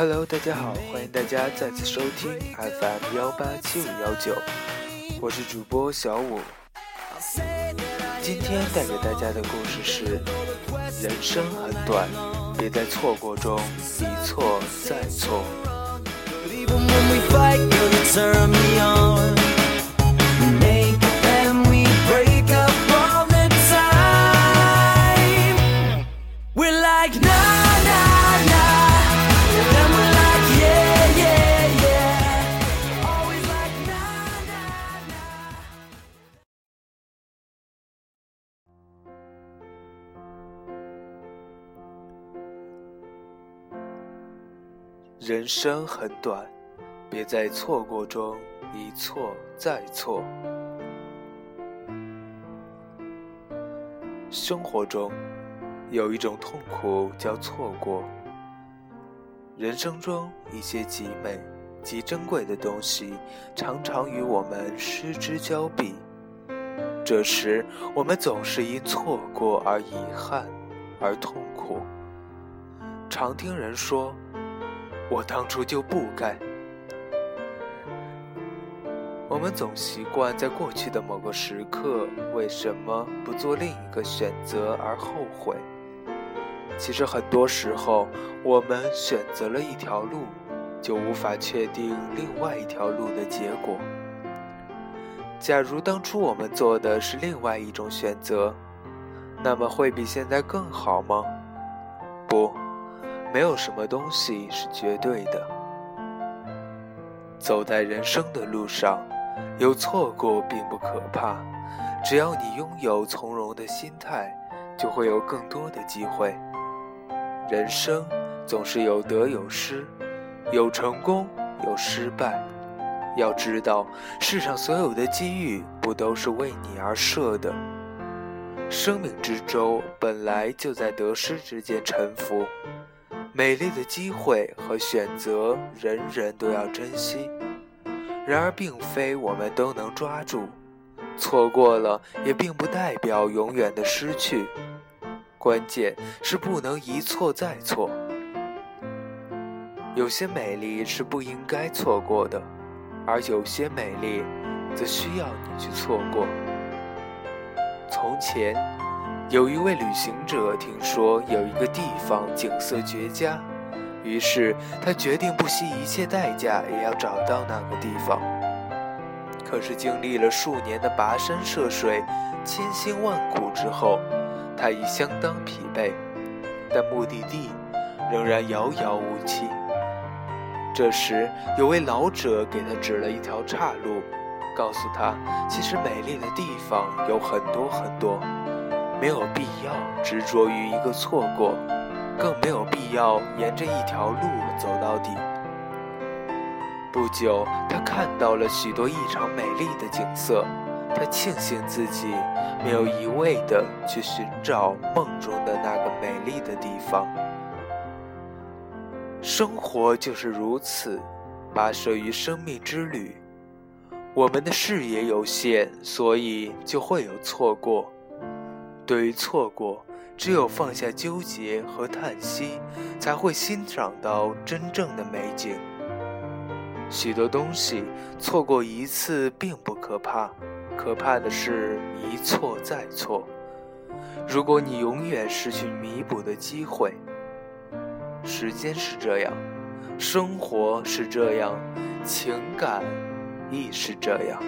Hello，大家好，欢迎大家再次收听 FM 幺八七五幺九，我是主播小五。今天带给大家的故事是：人生很短，别在错过中一错再错。人生很短，别在错过中一错再错。生活中有一种痛苦叫错过。人生中一些极美、极珍贵的东西，常常与我们失之交臂。这时，我们总是因错过而遗憾，而痛苦。常听人说。我当初就不该。我们总习惯在过去的某个时刻，为什么不做另一个选择而后悔？其实很多时候，我们选择了一条路，就无法确定另外一条路的结果。假如当初我们做的是另外一种选择，那么会比现在更好吗？不。没有什么东西是绝对的。走在人生的路上，有错过并不可怕，只要你拥有从容的心态，就会有更多的机会。人生总是有得有失，有成功有失败。要知道，世上所有的机遇不都是为你而设的。生命之舟本来就在得失之间沉浮。美丽的机会和选择，人人都要珍惜。然而，并非我们都能抓住。错过了，也并不代表永远的失去。关键是不能一错再错。有些美丽是不应该错过的，而有些美丽，则需要你去错过。从前。有一位旅行者听说有一个地方景色绝佳，于是他决定不惜一切代价也要找到那个地方。可是经历了数年的跋山涉水、千辛万苦之后，他已相当疲惫，但目的地仍然遥遥无期。这时，有位老者给他指了一条岔路，告诉他，其实美丽的地方有很多很多。没有必要执着于一个错过，更没有必要沿着一条路走到底。不久，他看到了许多异常美丽的景色，他庆幸自己没有一味地去寻找梦中的那个美丽的地方。生活就是如此，跋涉于生命之旅，我们的视野有限，所以就会有错过。对于错过，只有放下纠结和叹息，才会欣赏到真正的美景。许多东西错过一次并不可怕，可怕的是一错再错。如果你永远失去弥补的机会，时间是这样，生活是这样，情感亦是这样。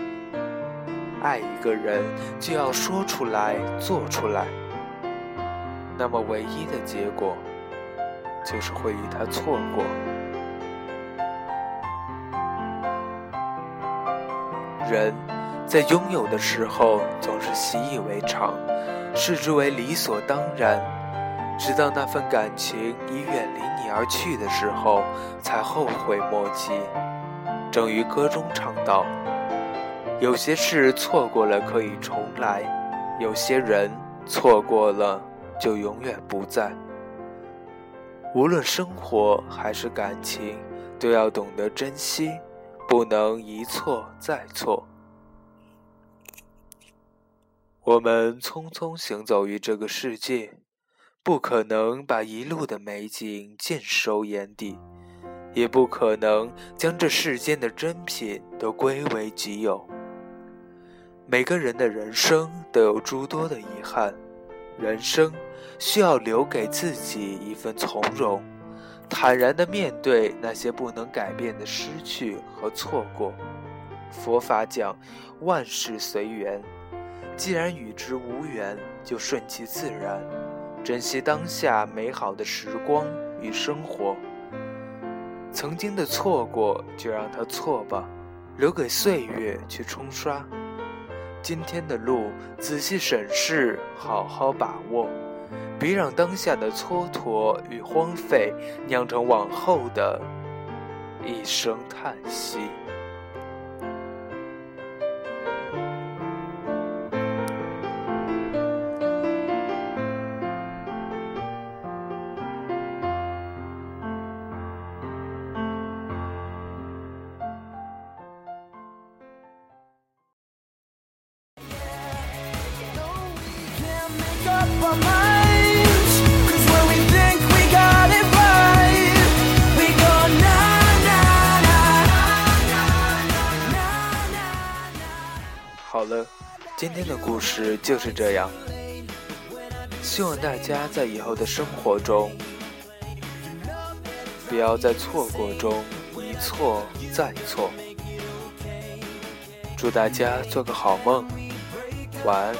爱一个人，就要说出来，做出来。那么，唯一的结果，就是会与他错过。人在拥有的时候，总是习以为常，视之为理所当然；直到那份感情已远离你而去的时候，才后悔莫及。正如歌中唱道。有些事错过了可以重来，有些人错过了就永远不在。无论生活还是感情，都要懂得珍惜，不能一错再错。我们匆匆行走于这个世界，不可能把一路的美景尽收眼底，也不可能将这世间的珍品都归为己有。每个人的人生都有诸多的遗憾，人生需要留给自己一份从容，坦然地面对那些不能改变的失去和错过。佛法讲万事随缘，既然与之无缘，就顺其自然，珍惜当下美好的时光与生活。曾经的错过就让它错吧，留给岁月去冲刷。今天的路仔细审视，好好把握，别让当下的蹉跎与荒废酿成往后的一声叹息。好了，今天的故事就是这样。希望大家在以后的生活中不要在错过中一错再错。祝大家做个好梦，晚安。